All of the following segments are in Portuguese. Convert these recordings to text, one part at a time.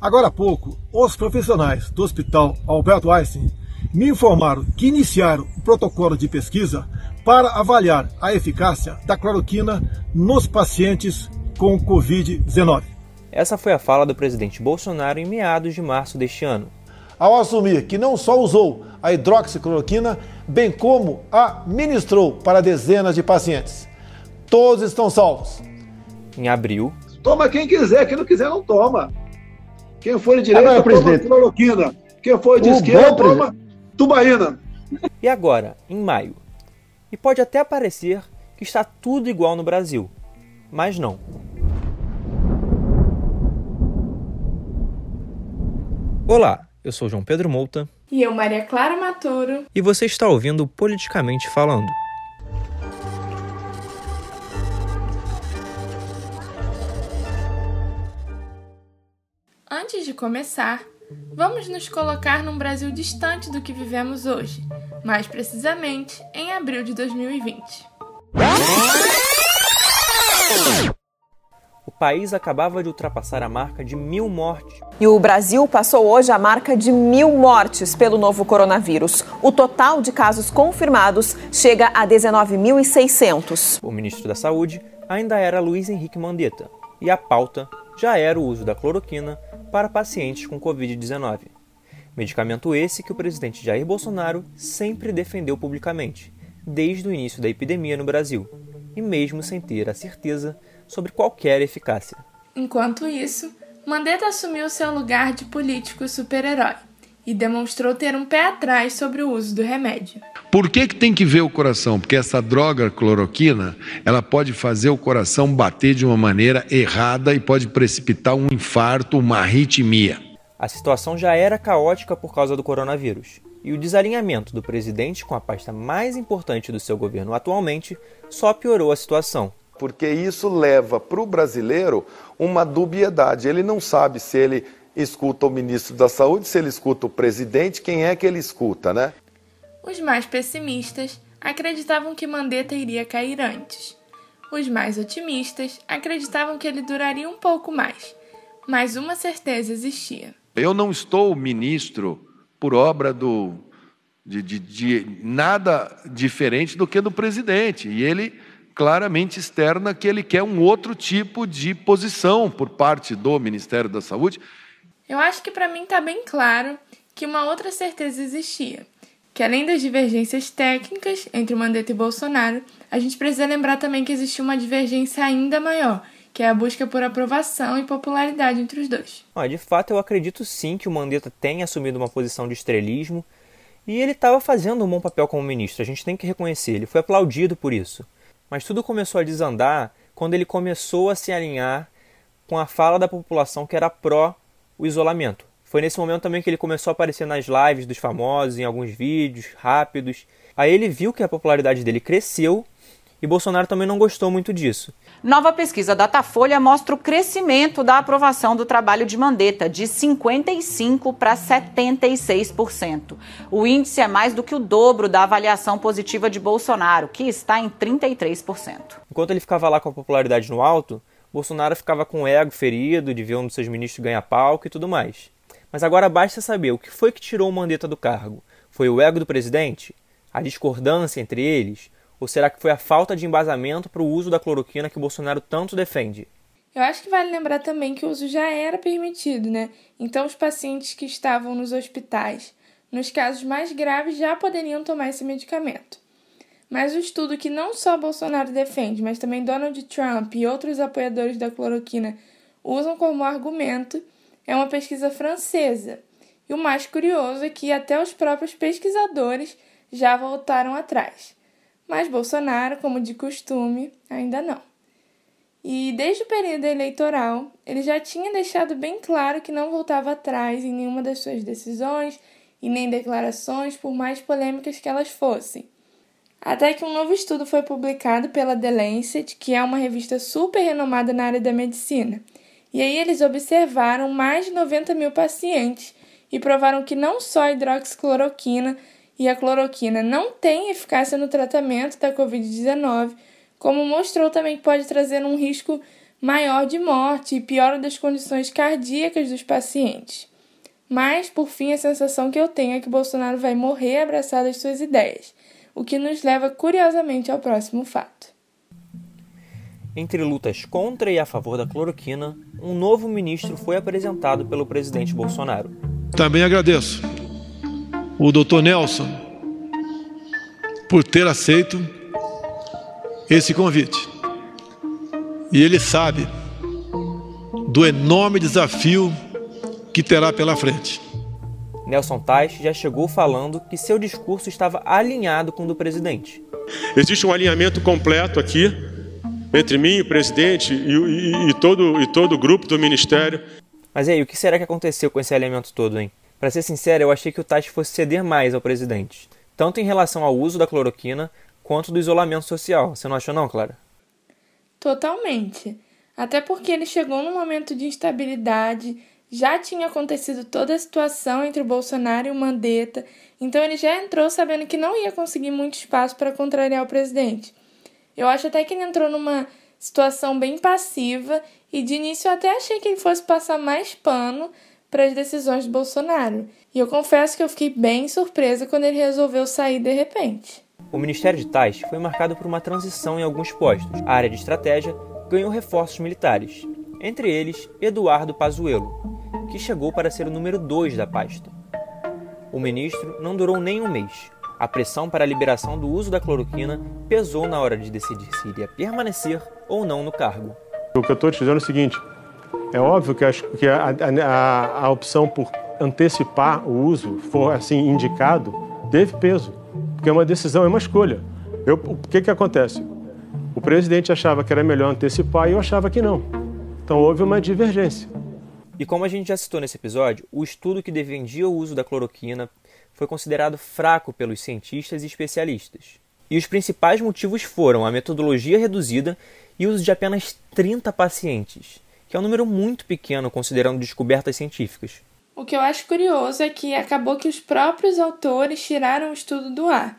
Agora há pouco, os profissionais do Hospital Alberto Einstein me informaram que iniciaram o protocolo de pesquisa para avaliar a eficácia da cloroquina nos pacientes com Covid-19. Essa foi a fala do presidente Bolsonaro em meados de março deste ano. Ao assumir que não só usou a hidroxicloroquina, bem como a ministrou para dezenas de pacientes. Todos estão salvos. Em abril. Toma quem quiser, quem não quiser não toma. Quem for de direita, Agora, toma cloroquina. Quem for de o esquerda, toma tubaína. E agora, em maio? E pode até parecer que está tudo igual no Brasil, mas não. Olá, eu sou João Pedro Mouta. E eu, Maria Clara Maturo. E você está ouvindo Politicamente Falando. Antes de começar, vamos nos colocar num Brasil distante do que vivemos hoje, mais precisamente em abril de 2020. O país acabava de ultrapassar a marca de mil mortes. E o Brasil passou hoje a marca de mil mortes pelo novo coronavírus. O total de casos confirmados chega a 19.600. O ministro da Saúde ainda era Luiz Henrique Mandetta. E a pauta já era o uso da cloroquina para pacientes com Covid-19. Medicamento esse que o presidente Jair Bolsonaro sempre defendeu publicamente, desde o início da epidemia no Brasil, e mesmo sem ter a certeza sobre qualquer eficácia. Enquanto isso, Mandetta assumiu seu lugar de político super-herói e demonstrou ter um pé atrás sobre o uso do remédio. Por que, que tem que ver o coração? Porque essa droga cloroquina, ela pode fazer o coração bater de uma maneira errada e pode precipitar um infarto, uma arritmia. A situação já era caótica por causa do coronavírus, e o desalinhamento do presidente com a pasta mais importante do seu governo atualmente só piorou a situação. Porque isso leva para o brasileiro uma dubiedade. Ele não sabe se ele escuta o ministro da Saúde, se ele escuta o presidente, quem é que ele escuta, né? Os mais pessimistas acreditavam que Mandetta iria cair antes. Os mais otimistas acreditavam que ele duraria um pouco mais. Mas uma certeza existia. Eu não estou ministro por obra do, de, de, de nada diferente do que do presidente. E ele claramente externa que ele quer um outro tipo de posição por parte do Ministério da Saúde. Eu acho que para mim está bem claro que uma outra certeza existia que além das divergências técnicas entre Mandetta e Bolsonaro, a gente precisa lembrar também que existiu uma divergência ainda maior, que é a busca por aprovação e popularidade entre os dois. Ah, de fato, eu acredito sim que o Mandetta tenha assumido uma posição de estrelismo e ele estava fazendo um bom papel como ministro, a gente tem que reconhecer, ele foi aplaudido por isso. Mas tudo começou a desandar quando ele começou a se alinhar com a fala da população que era pró o isolamento. Foi nesse momento também que ele começou a aparecer nas lives dos famosos, em alguns vídeos rápidos. Aí ele viu que a popularidade dele cresceu e Bolsonaro também não gostou muito disso. Nova pesquisa Datafolha mostra o crescimento da aprovação do trabalho de Mandetta, de 55% para 76%. O índice é mais do que o dobro da avaliação positiva de Bolsonaro, que está em 33%. Enquanto ele ficava lá com a popularidade no alto, Bolsonaro ficava com o ego ferido de ver um dos seus ministros ganhar palco e tudo mais. Mas agora basta saber o que foi que tirou o Mandetta do cargo. Foi o ego do presidente? A discordância entre eles? Ou será que foi a falta de embasamento para o uso da cloroquina que Bolsonaro tanto defende? Eu acho que vale lembrar também que o uso já era permitido, né? Então os pacientes que estavam nos hospitais, nos casos mais graves, já poderiam tomar esse medicamento. Mas o estudo que não só Bolsonaro defende, mas também Donald Trump e outros apoiadores da cloroquina usam como argumento é uma pesquisa francesa. E o mais curioso é que até os próprios pesquisadores já voltaram atrás. Mas Bolsonaro, como de costume, ainda não. E desde o período eleitoral, ele já tinha deixado bem claro que não voltava atrás em nenhuma das suas decisões e nem declarações, por mais polêmicas que elas fossem. Até que um novo estudo foi publicado pela The Lancet, que é uma revista super renomada na área da medicina, e aí eles observaram mais de 90 mil pacientes e provaram que não só a hidroxicloroquina e a cloroquina não têm eficácia no tratamento da Covid-19, como mostrou também que pode trazer um risco maior de morte e piora das condições cardíacas dos pacientes. Mas, por fim, a sensação que eu tenho é que Bolsonaro vai morrer abraçado às suas ideias, o que nos leva curiosamente ao próximo fato. Entre lutas contra e a favor da cloroquina, um novo ministro foi apresentado pelo presidente Bolsonaro. Também agradeço o Dr. Nelson por ter aceito esse convite. E ele sabe do enorme desafio que terá pela frente. Nelson Tais já chegou falando que seu discurso estava alinhado com o do presidente. Existe um alinhamento completo aqui entre mim, o presidente e, e, e, todo, e todo o grupo do ministério. Mas e aí, o que será que aconteceu com esse alinhamento todo, hein? Para ser sincero, eu achei que o Tais fosse ceder mais ao presidente, tanto em relação ao uso da cloroquina quanto do isolamento social. Você não achou não, Clara? Totalmente. Até porque ele chegou num momento de instabilidade, já tinha acontecido toda a situação entre o Bolsonaro e o Mandetta, então ele já entrou sabendo que não ia conseguir muito espaço para contrariar o presidente. Eu acho até que ele entrou numa situação bem passiva e de início eu até achei que ele fosse passar mais pano para as decisões do Bolsonaro. E eu confesso que eu fiquei bem surpresa quando ele resolveu sair de repente. O Ministério de Tais foi marcado por uma transição em alguns postos. A área de estratégia ganhou reforços militares, entre eles Eduardo Pazuello, que chegou para ser o número 2 da pasta. O ministro não durou nem um mês, a pressão para a liberação do uso da cloroquina pesou na hora de decidir se iria permanecer ou não no cargo. O que eu estou te dizendo é o seguinte: é óbvio que, que a, a, a, opção por antecipar o uso, for assim indicado, teve peso, porque é uma decisão, é uma escolha. Eu, o que, que acontece? O presidente achava que era melhor antecipar e eu achava que não. Então houve uma divergência. E como a gente já citou nesse episódio, o estudo que defendia o uso da cloroquina foi considerado fraco pelos cientistas e especialistas. E os principais motivos foram a metodologia reduzida e o uso de apenas 30 pacientes, que é um número muito pequeno considerando descobertas científicas. O que eu acho curioso é que acabou que os próprios autores tiraram o estudo do ar,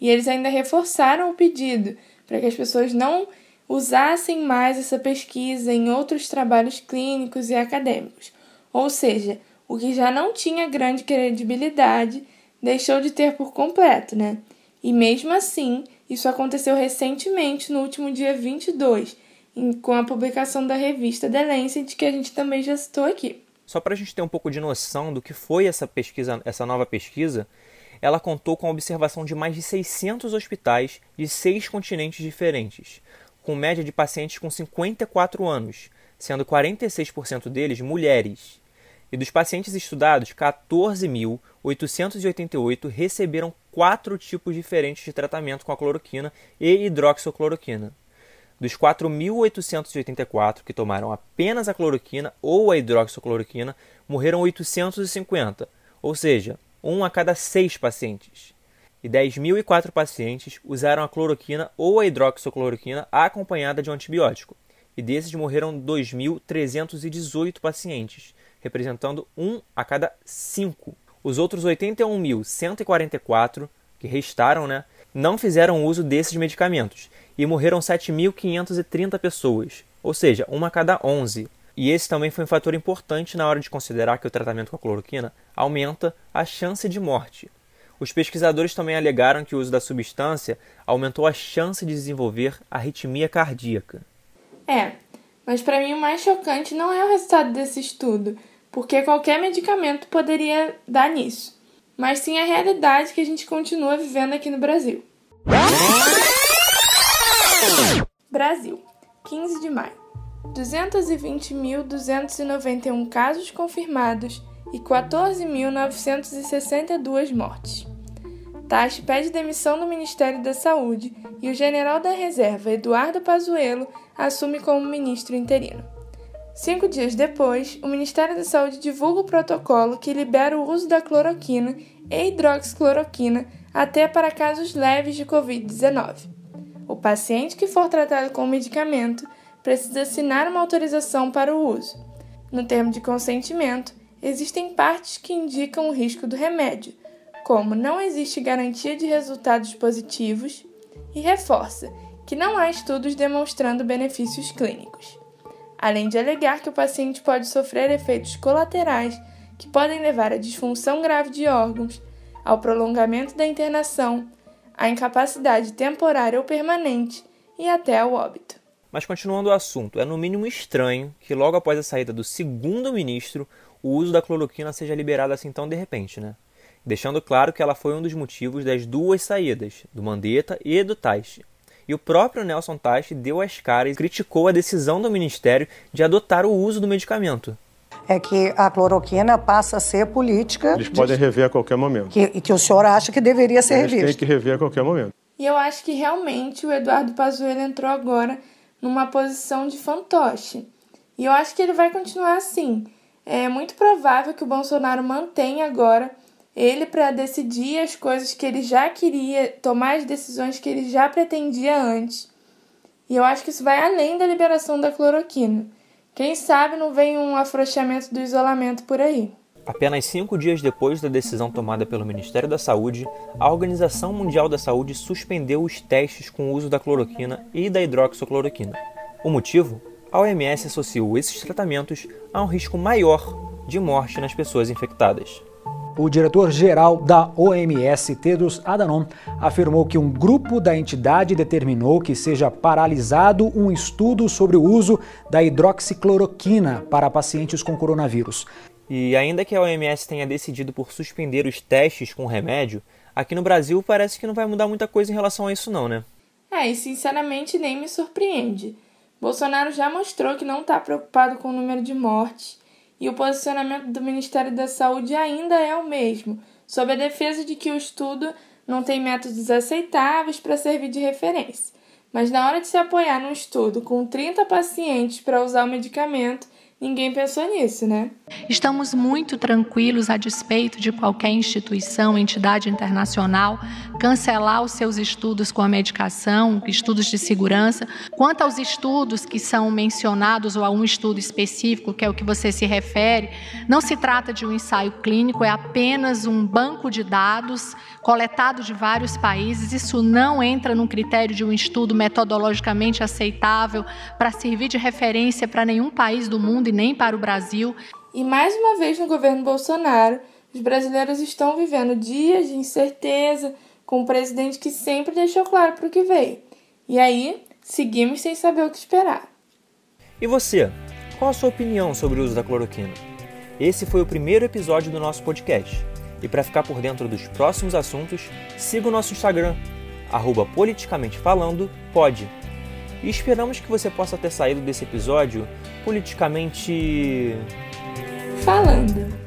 e eles ainda reforçaram o pedido para que as pessoas não usassem mais essa pesquisa em outros trabalhos clínicos e acadêmicos. Ou seja, o que já não tinha grande credibilidade deixou de ter por completo, né? E mesmo assim, isso aconteceu recentemente, no último dia 22, em, com a publicação da revista The Lancet, que a gente também já citou aqui. Só para a gente ter um pouco de noção do que foi essa pesquisa, essa nova pesquisa, ela contou com a observação de mais de 600 hospitais de seis continentes diferentes, com média de pacientes com 54 anos, sendo 46% deles mulheres. E dos pacientes estudados, 14.888 receberam quatro tipos diferentes de tratamento com a cloroquina e hidroxicloroquina. Dos 4.884 que tomaram apenas a cloroquina ou a hidroxicloroquina, morreram 850, ou seja, um a cada seis pacientes. E 10.004 pacientes usaram a cloroquina ou a hidroxicloroquina acompanhada de um antibiótico. E desses morreram 2.318 pacientes, representando um a cada cinco. Os outros 81.144, que restaram, né, não fizeram uso desses medicamentos e morreram 7.530 pessoas, ou seja, uma a cada 11. E esse também foi um fator importante na hora de considerar que o tratamento com a cloroquina aumenta a chance de morte. Os pesquisadores também alegaram que o uso da substância aumentou a chance de desenvolver arritmia cardíaca. É, mas para mim o mais chocante não é o resultado desse estudo, porque qualquer medicamento poderia dar nisso, mas sim a realidade que a gente continua vivendo aqui no Brasil. Brasil, 15 de maio. 220.291 casos confirmados e 14.962 mortes. Tati pede demissão do Ministério da Saúde e o general da reserva Eduardo Pazuello assume como ministro interino. Cinco dias depois, o Ministério da Saúde divulga o protocolo que libera o uso da cloroquina e hidroxicloroquina até para casos leves de Covid-19. O paciente que for tratado com o medicamento precisa assinar uma autorização para o uso. No termo de consentimento, existem partes que indicam o risco do remédio, como não existe garantia de resultados positivos, e reforça que não há estudos demonstrando benefícios clínicos. além de alegar que o paciente pode sofrer efeitos colaterais que podem levar à disfunção grave de órgãos, ao prolongamento da internação, à incapacidade temporária ou permanente e até ao óbito. Mas continuando o assunto, é no mínimo estranho que logo após a saída do segundo ministro, o uso da cloroquina seja liberado assim tão de repente, né? Deixando claro que ela foi um dos motivos das duas saídas, do Mandetta e do Taixe. E o próprio Nelson Taixe deu as caras e criticou a decisão do ministério de adotar o uso do medicamento. É que a cloroquina passa a ser política. Eles podem rever a qualquer momento. Que, que o senhor acha que deveria ser Eles revista. Tem que rever a qualquer momento. E eu acho que realmente o Eduardo Pazuello entrou agora numa posição de fantoche. E eu acho que ele vai continuar assim. É muito provável que o Bolsonaro mantenha agora ele para decidir as coisas que ele já queria, tomar as decisões que ele já pretendia antes. E eu acho que isso vai além da liberação da cloroquina. Quem sabe não vem um afrouxamento do isolamento por aí. Apenas cinco dias depois da decisão tomada pelo Ministério da Saúde, a Organização Mundial da Saúde suspendeu os testes com o uso da cloroquina e da hidroxicloroquina. O motivo? A OMS associou esses tratamentos a um risco maior de morte nas pessoas infectadas. O diretor-geral da OMS, Tedros Adhanom, afirmou que um grupo da entidade determinou que seja paralisado um estudo sobre o uso da hidroxicloroquina para pacientes com coronavírus. E ainda que a OMS tenha decidido por suspender os testes com o remédio, aqui no Brasil parece que não vai mudar muita coisa em relação a isso não, né? É, e sinceramente nem me surpreende. Bolsonaro já mostrou que não está preocupado com o número de mortes e o posicionamento do Ministério da Saúde ainda é o mesmo, sob a defesa de que o estudo não tem métodos aceitáveis para servir de referência. Mas na hora de se apoiar num estudo com 30 pacientes para usar o medicamento, Ninguém pensou nisso, né? Estamos muito tranquilos a despeito de qualquer instituição, entidade internacional cancelar os seus estudos com a medicação, estudos de segurança. Quanto aos estudos que são mencionados ou a um estudo específico, que é o que você se refere, não se trata de um ensaio clínico, é apenas um banco de dados coletado de vários países. Isso não entra num critério de um estudo metodologicamente aceitável para servir de referência para nenhum país do mundo e nem para o Brasil. E mais uma vez no governo Bolsonaro, os brasileiros estão vivendo dias de incerteza com um presidente que sempre deixou claro para o que veio. E aí, seguimos sem saber o que esperar. E você? Qual a sua opinião sobre o uso da cloroquina? Esse foi o primeiro episódio do nosso podcast. E para ficar por dentro dos próximos assuntos, siga o nosso Instagram, arroba politicamente falando, pode. E esperamos que você possa ter saído desse episódio politicamente. falando.